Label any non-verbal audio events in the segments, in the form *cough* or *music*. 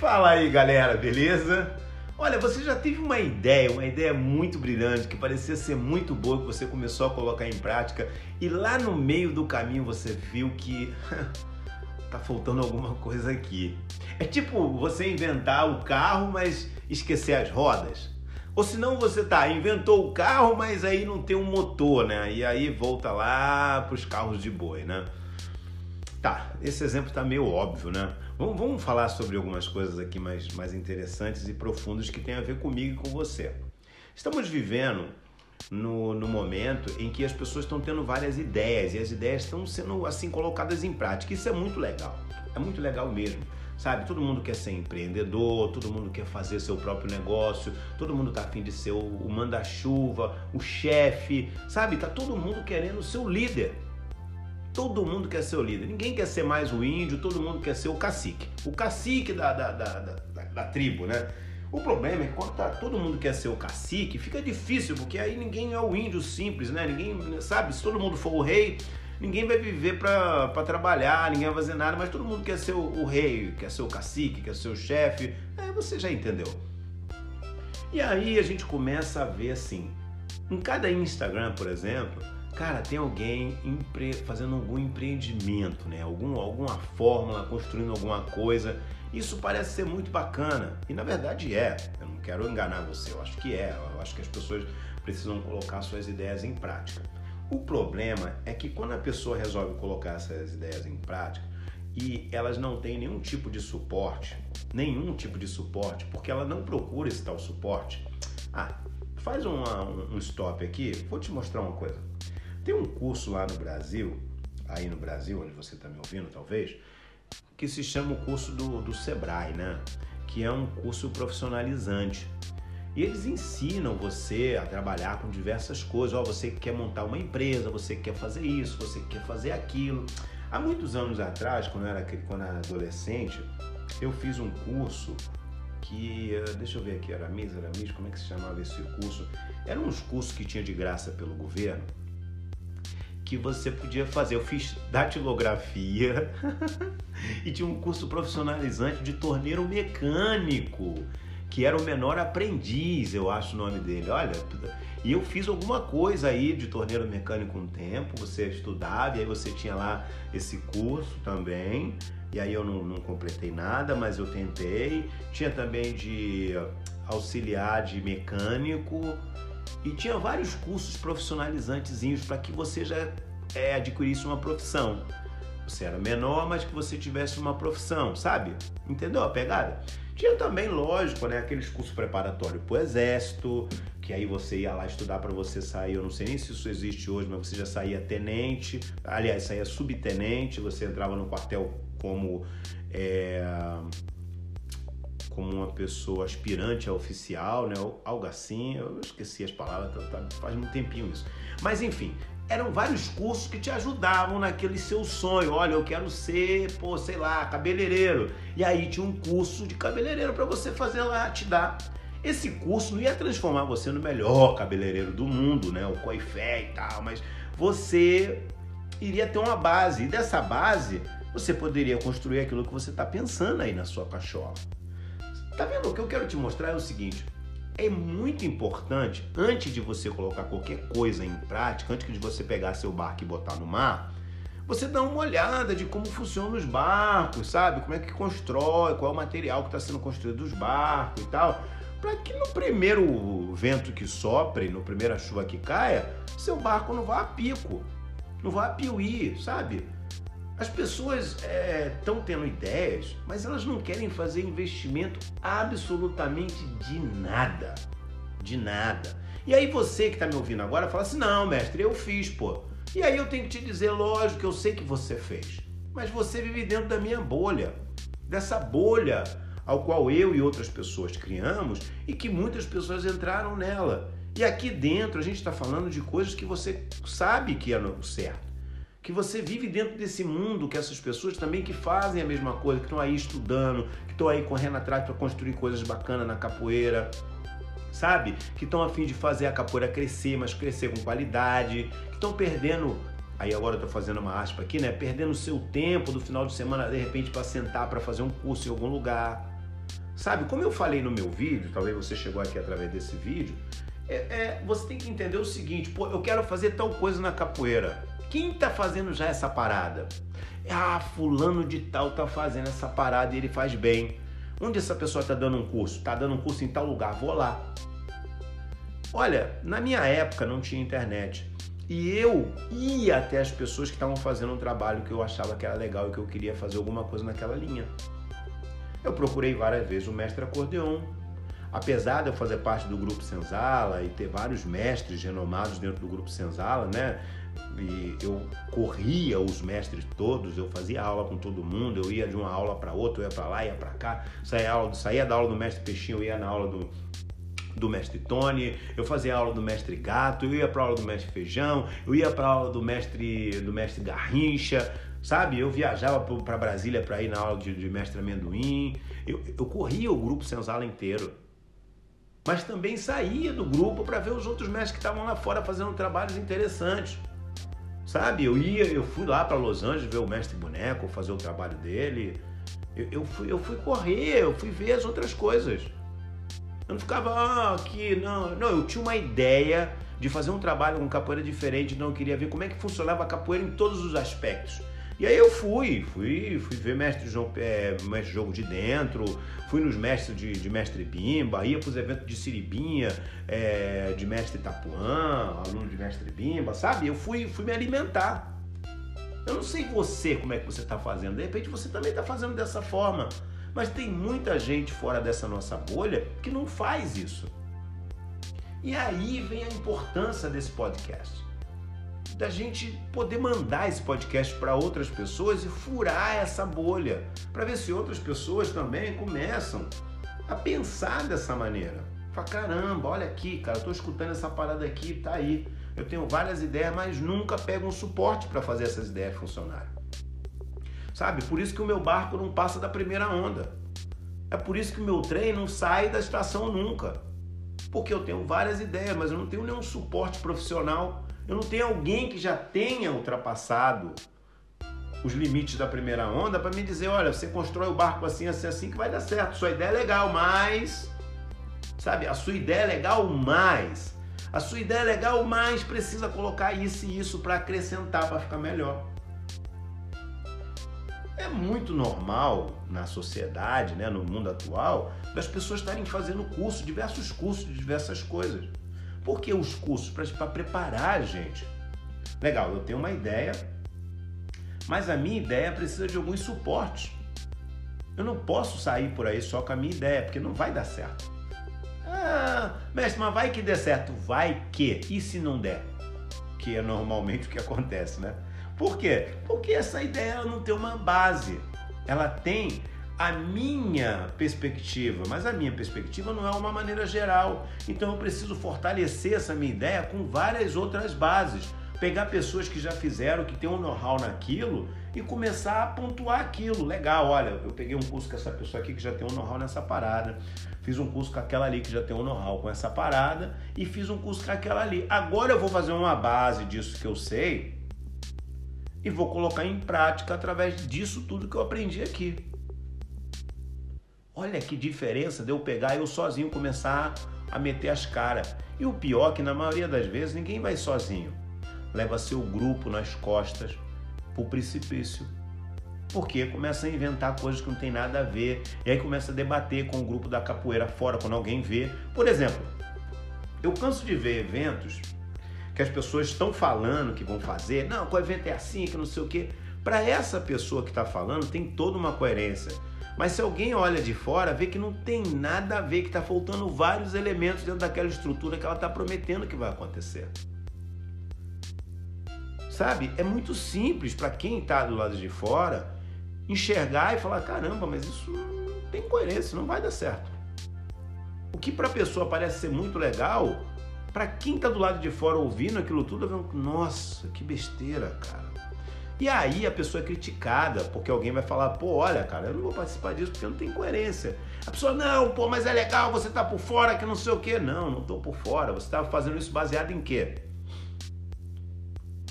Fala aí, galera, beleza? Olha, você já teve uma ideia, uma ideia muito brilhante, que parecia ser muito boa, que você começou a colocar em prática e lá no meio do caminho você viu que *laughs* tá faltando alguma coisa aqui. É tipo você inventar o carro, mas esquecer as rodas. Ou se não você tá, inventou o carro, mas aí não tem um motor, né? E aí volta lá para os carros de boi, né? Tá, esse exemplo tá meio óbvio, né? Vamos, vamos falar sobre algumas coisas aqui mais, mais interessantes e profundas que têm a ver comigo e com você. Estamos vivendo no, no momento em que as pessoas estão tendo várias ideias e as ideias estão sendo assim colocadas em prática. Isso é muito legal, é muito legal mesmo sabe? Todo mundo quer ser empreendedor, todo mundo quer fazer seu próprio negócio, todo mundo tá afim de ser o, o manda-chuva, o chefe, sabe? Tá todo mundo querendo ser o líder. Todo mundo quer ser o líder. Ninguém quer ser mais o índio, todo mundo quer ser o cacique. O cacique da, da, da, da, da tribo, né? O problema é que quando tá, todo mundo quer ser o cacique, fica difícil, porque aí ninguém é o índio simples, né? Ninguém, sabe? Se todo mundo for o rei, ninguém vai viver para trabalhar, ninguém vai fazer nada, mas todo mundo quer ser o, o rei, quer ser o cacique, quer ser o chefe. Aí você já entendeu. E aí a gente começa a ver assim, em cada Instagram, por exemplo, cara, tem alguém empre... fazendo algum empreendimento, né? Algum, alguma fórmula, construindo alguma coisa. Isso parece ser muito bacana. E na verdade é. Eu não quero enganar você, eu acho que é. Eu acho que as pessoas precisam colocar suas ideias em prática. O problema é que quando a pessoa resolve colocar essas ideias em prática e elas não têm nenhum tipo de suporte, nenhum tipo de suporte, porque ela não procura esse tal suporte. Ah, faz uma, um stop aqui, vou te mostrar uma coisa. Tem um curso lá no Brasil, aí no Brasil, onde você está me ouvindo talvez, que se chama o curso do, do Sebrae, né? Que é um curso profissionalizante. E eles ensinam você a trabalhar com diversas coisas. Ó, você quer montar uma empresa, você quer fazer isso, você quer fazer aquilo. Há muitos anos atrás, quando eu era, quando eu era adolescente, eu fiz um curso que, eh, deixa eu ver aqui, era Miss, era Miss, como é que se chamava esse curso? Eram uns cursos que tinha de graça pelo governo que você podia fazer. Eu fiz datilografia *laughs* e tinha um curso profissionalizante de torneiro mecânico que era o menor aprendiz, eu acho o nome dele. Olha, e eu fiz alguma coisa aí de torneiro mecânico um tempo, você estudava e aí você tinha lá esse curso também. E aí eu não, não completei nada, mas eu tentei. Tinha também de auxiliar de mecânico e tinha vários cursos profissionalizantezinhos para que você já é, adquirisse uma profissão. Você era menor, mas que você tivesse uma profissão, sabe? Entendeu a pegada? Tinha também, lógico, né, aqueles cursos preparatórios para o exército, que aí você ia lá estudar para você sair, eu não sei nem se isso existe hoje, mas você já saía tenente, aliás, saía subtenente, você entrava no quartel como é, como uma pessoa aspirante a oficial, né? Algo assim, eu esqueci as palavras, tá, tá, faz um tempinho isso. Mas enfim, eram vários cursos que te ajudavam naquele seu sonho. Olha, eu quero ser, pô, sei lá, cabeleireiro. E aí tinha um curso de cabeleireiro para você fazer lá, te dar. Esse curso não ia transformar você no melhor cabeleireiro do mundo, né? O coifé e tal, mas você iria ter uma base. E dessa base, você poderia construir aquilo que você está pensando aí na sua cachola. Tá vendo? O que eu quero te mostrar é o seguinte: é muito importante, antes de você colocar qualquer coisa em prática, antes de você pegar seu barco e botar no mar, você dá uma olhada de como funcionam os barcos, sabe? Como é que constrói, qual é o material que está sendo construído dos barcos e tal. Para que no primeiro vento que sopre, no primeira chuva que caia, seu barco não vá a pico, não vá a piuí, sabe? As pessoas estão é, tendo ideias, mas elas não querem fazer investimento absolutamente de nada. De nada. E aí você que está me ouvindo agora fala assim: não, mestre, eu fiz, pô. E aí eu tenho que te dizer, lógico, eu sei que você fez. Mas você vive dentro da minha bolha. Dessa bolha ao qual eu e outras pessoas criamos e que muitas pessoas entraram nela. E aqui dentro a gente está falando de coisas que você sabe que é certo que você vive dentro desse mundo que essas pessoas também que fazem a mesma coisa, que estão aí estudando, que estão aí correndo atrás para construir coisas bacanas na capoeira, sabe? Que estão a fim de fazer a capoeira crescer, mas crescer com qualidade, que estão perdendo, aí agora eu tô fazendo uma aspa aqui, né? Perdendo o seu tempo do final de semana de repente para sentar para fazer um curso em algum lugar. Sabe, como eu falei no meu vídeo, talvez você chegou aqui através desse vídeo, é, é, você tem que entender o seguinte, pô, eu quero fazer tal coisa na capoeira. Quem tá fazendo já essa parada? Ah, fulano de tal tá fazendo essa parada e ele faz bem. Onde essa pessoa tá dando um curso? Tá dando um curso em tal lugar, vou lá. Olha, na minha época não tinha internet. E eu ia até as pessoas que estavam fazendo um trabalho que eu achava que era legal e que eu queria fazer alguma coisa naquela linha. Eu procurei várias vezes o mestre acordeon. Apesar de eu fazer parte do grupo Senzala e ter vários mestres renomados dentro do grupo Senzala, né? E eu corria os mestres todos, eu fazia aula com todo mundo, eu ia de uma aula para outra, eu ia para lá, ia para cá, saía, aula, saía da aula do mestre Peixinho, eu ia na aula do, do mestre Tony, eu fazia aula do mestre Gato, eu ia para aula do mestre Feijão, eu ia para aula do mestre do mestre Garrincha, sabe? Eu viajava para Brasília para ir na aula de, de mestre Amendoim. Eu, eu corria o grupo Senzala inteiro. Mas também saía do grupo para ver os outros mestres que estavam lá fora fazendo trabalhos interessantes. Sabe? Eu ia, eu fui lá para Los Angeles ver o mestre boneco, fazer o trabalho dele. Eu, eu, fui, eu fui correr, eu fui ver as outras coisas. Eu não ficava ah, aqui, não. Não, eu tinha uma ideia de fazer um trabalho com capoeira diferente, não eu queria ver como é que funcionava a capoeira em todos os aspectos. E aí eu fui, fui, fui ver mestre, João, é, mestre Jogo de Dentro, fui nos mestres de, de mestre Bimba, ia para os eventos de Siribinha, é, de mestre Itapuã, aluno de mestre Bimba, sabe? Eu fui, fui me alimentar. Eu não sei você como é que você está fazendo, de repente você também está fazendo dessa forma. Mas tem muita gente fora dessa nossa bolha que não faz isso. E aí vem a importância desse podcast da gente poder mandar esse podcast para outras pessoas e furar essa bolha, para ver se outras pessoas também começam a pensar dessa maneira. Fala, caramba, olha aqui, cara, eu tô escutando essa parada aqui, tá aí. Eu tenho várias ideias, mas nunca pego um suporte para fazer essas ideias funcionarem. Sabe? Por isso que o meu barco não passa da primeira onda. É por isso que o meu trem não sai da estação nunca. Porque eu tenho várias ideias, mas eu não tenho nenhum suporte profissional eu não tenho alguém que já tenha ultrapassado os limites da primeira onda para me dizer, olha, você constrói o barco assim, assim, assim que vai dar certo. Sua ideia é legal, mas sabe, a sua ideia é legal, mas a sua ideia é legal, mas precisa colocar isso e isso para acrescentar, para ficar melhor. Muito normal na sociedade, né, no mundo atual, das pessoas estarem fazendo curso, diversos cursos de diversas coisas. Por que os cursos? Para preparar a gente. Legal, eu tenho uma ideia, mas a minha ideia precisa de alguns suportes. Eu não posso sair por aí só com a minha ideia, porque não vai dar certo. Ah, mestre, mas vai que dê certo. Vai que. E se não der? Que é normalmente o que acontece, né? Por quê? Porque essa ideia não tem uma base. Ela tem a minha perspectiva, mas a minha perspectiva não é uma maneira geral. Então eu preciso fortalecer essa minha ideia com várias outras bases. Pegar pessoas que já fizeram, que têm um know-how naquilo e começar a pontuar aquilo. Legal, olha, eu peguei um curso com essa pessoa aqui que já tem um know-how nessa parada. Fiz um curso com aquela ali que já tem um know-how com essa parada e fiz um curso com aquela ali. Agora eu vou fazer uma base disso que eu sei e vou colocar em prática através disso tudo que eu aprendi aqui. Olha que diferença de eu pegar eu sozinho começar a meter as caras. E o pior é que na maioria das vezes ninguém vai sozinho. Leva seu grupo nas costas pro precipício. Porque começa a inventar coisas que não tem nada a ver. E aí começa a debater com o grupo da capoeira fora quando alguém vê. Por exemplo, eu canso de ver eventos que as pessoas estão falando que vão fazer. Não, o evento é assim, que não sei o quê. Para essa pessoa que está falando, tem toda uma coerência. Mas se alguém olha de fora, vê que não tem nada a ver, que está faltando vários elementos dentro daquela estrutura que ela está prometendo que vai acontecer. Sabe? É muito simples para quem está do lado de fora enxergar e falar: caramba, mas isso não tem coerência, não vai dar certo. O que para a pessoa parece ser muito legal, para quem está do lado de fora ouvindo aquilo tudo, nossa, que besteira, cara. E aí a pessoa é criticada, porque alguém vai falar, pô, olha, cara, eu não vou participar disso porque não tem coerência. A pessoa, não, pô, mas é legal, você tá por fora, que não sei o quê. Não, não tô por fora. Você tá fazendo isso baseado em quê?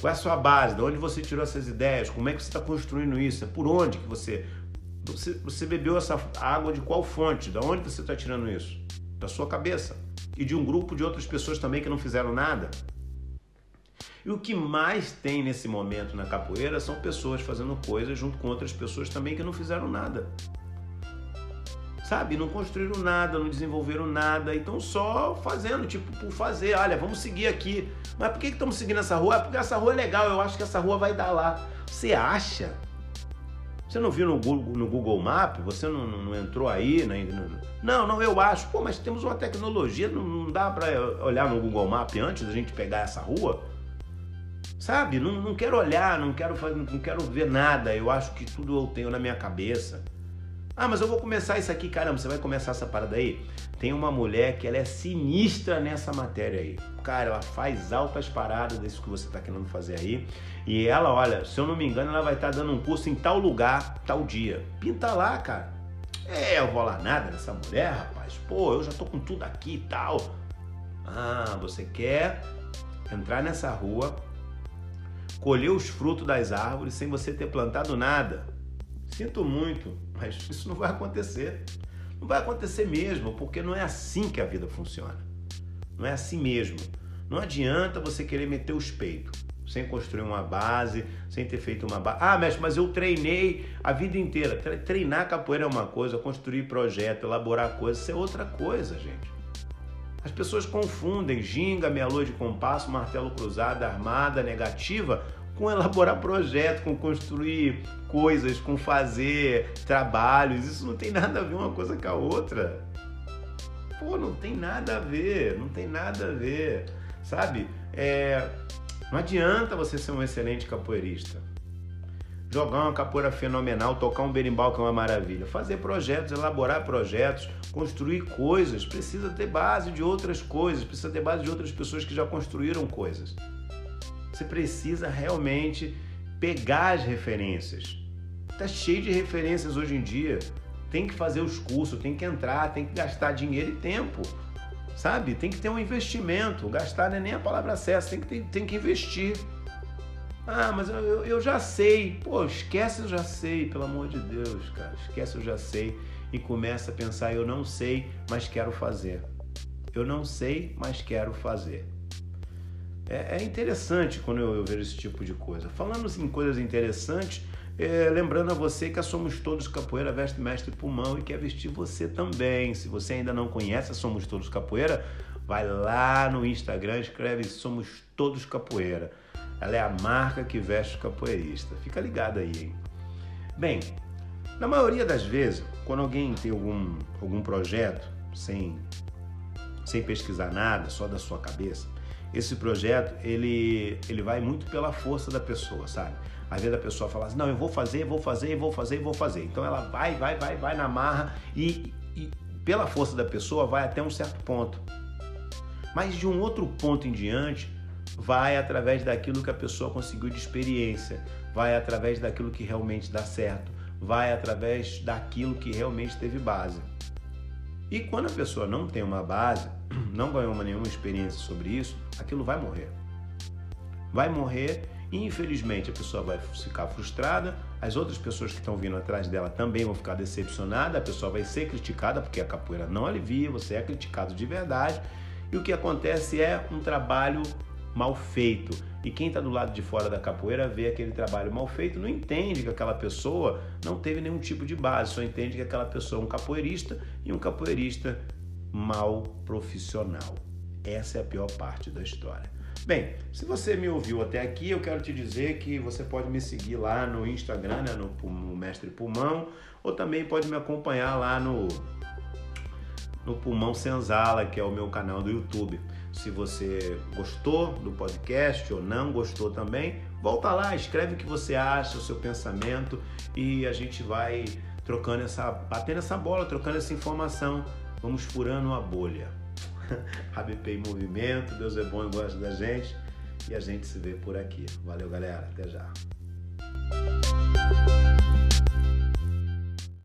Qual é a sua base? De onde você tirou essas ideias? Como é que você está construindo isso? É por onde que você Você, você bebeu essa água de qual fonte? Da onde você está tirando isso? Da sua cabeça. E de um grupo de outras pessoas também que não fizeram nada. E o que mais tem nesse momento na capoeira são pessoas fazendo coisas junto com outras pessoas também que não fizeram nada. Sabe? Não construíram nada, não desenvolveram nada, então só fazendo, tipo, por fazer. Olha, vamos seguir aqui. Mas por que estamos seguindo essa rua? É porque essa rua é legal, eu acho que essa rua vai dar lá. Você acha? Você não viu no Google, no Google Map? Você não, não entrou aí? Né? Não, não, eu acho. Pô, mas temos uma tecnologia, não, não dá para olhar no Google Map antes da gente pegar essa rua? Sabe? Não, não quero olhar, não quero, fazer, não quero ver nada. Eu acho que tudo eu tenho na minha cabeça. Ah, mas eu vou começar isso aqui, caramba, você vai começar essa parada aí? Tem uma mulher que ela é sinistra nessa matéria aí. Cara, ela faz altas paradas desse que você está querendo fazer aí. E ela, olha, se eu não me engano, ela vai estar tá dando um curso em tal lugar, tal dia. Pinta lá, cara. É, eu vou lá nada nessa mulher, rapaz. Pô, eu já tô com tudo aqui e tal. Ah, você quer entrar nessa rua, colher os frutos das árvores sem você ter plantado nada. Sinto muito, mas isso não vai acontecer. Não vai acontecer mesmo, porque não é assim que a vida funciona. Não é assim mesmo. Não adianta você querer meter os peitos sem construir uma base, sem ter feito uma base. Ah, mestre, mas eu treinei a vida inteira. Treinar capoeira é uma coisa, construir projeto, elaborar coisas, isso é outra coisa, gente. As pessoas confundem ginga, meia-lua de compasso, martelo cruzado, armada, negativa com elaborar projeto, com construir coisas, com fazer trabalhos. Isso não tem nada a ver uma coisa com a outra. Pô, não tem nada a ver, não tem nada a ver, sabe? É, não adianta você ser um excelente capoeirista. Jogar uma capoeira fenomenal, tocar um berimbau que é uma maravilha. Fazer projetos, elaborar projetos, construir coisas. Precisa ter base de outras coisas, precisa ter base de outras pessoas que já construíram coisas. Você precisa realmente pegar as referências. Tá cheio de referências hoje em dia. Tem que fazer os cursos, tem que entrar, tem que gastar dinheiro e tempo. Sabe? Tem que ter um investimento. Gastar não é nem a palavra certa, tem que, ter, tem que investir. Ah, mas eu, eu já sei. Pô, esquece eu já sei, pelo amor de Deus, cara. Esquece eu já sei e começa a pensar: eu não sei, mas quero fazer. Eu não sei, mas quero fazer. É, é interessante quando eu, eu, vejo esse tipo de coisa. Falando em coisas interessantes, é, lembrando a você que a Somos Todos Capoeira veste mestre pulmão e quer vestir você também. Se você ainda não conhece a Somos Todos Capoeira, vai lá no Instagram, escreve Somos Todos Capoeira. Ela é a marca que veste o capoeirista. Fica ligado aí, hein? Bem, na maioria das vezes, quando alguém tem algum, algum projeto sem, sem pesquisar nada, só da sua cabeça, esse projeto ele, ele vai muito pela força da pessoa, sabe? Às vezes a pessoa fala assim, não, eu vou fazer, vou fazer, vou fazer, vou fazer. Então ela vai, vai, vai, vai na marra e, e pela força da pessoa vai até um certo ponto. Mas de um outro ponto em diante, vai através daquilo que a pessoa conseguiu de experiência, vai através daquilo que realmente dá certo, vai através daquilo que realmente teve base. E quando a pessoa não tem uma base, *clears throat* não ganhou nenhuma experiência sobre isso, aquilo vai morrer. Vai morrer e infelizmente a pessoa vai ficar frustrada, as outras pessoas que estão vindo atrás dela também vão ficar decepcionadas, a pessoa vai ser criticada porque a capoeira não alivia, você é criticado de verdade. E o que acontece é um trabalho mal feito. E quem está do lado de fora da capoeira vê aquele trabalho mal feito, não entende que aquela pessoa não teve nenhum tipo de base, só entende que aquela pessoa é um capoeirista e um capoeirista mal profissional. Essa é a pior parte da história. Bem, se você me ouviu até aqui, eu quero te dizer que você pode me seguir lá no Instagram, né, no, no Mestre Pulmão, ou também pode me acompanhar lá no, no Pulmão Senzala, que é o meu canal do YouTube. Se você gostou do podcast ou não gostou também, volta lá, escreve o que você acha, o seu pensamento e a gente vai trocando essa, batendo essa bola, trocando essa informação Vamos furando a bolha. *laughs* Rabipei em movimento, Deus é bom e gosta da gente. E a gente se vê por aqui. Valeu, galera. Até já.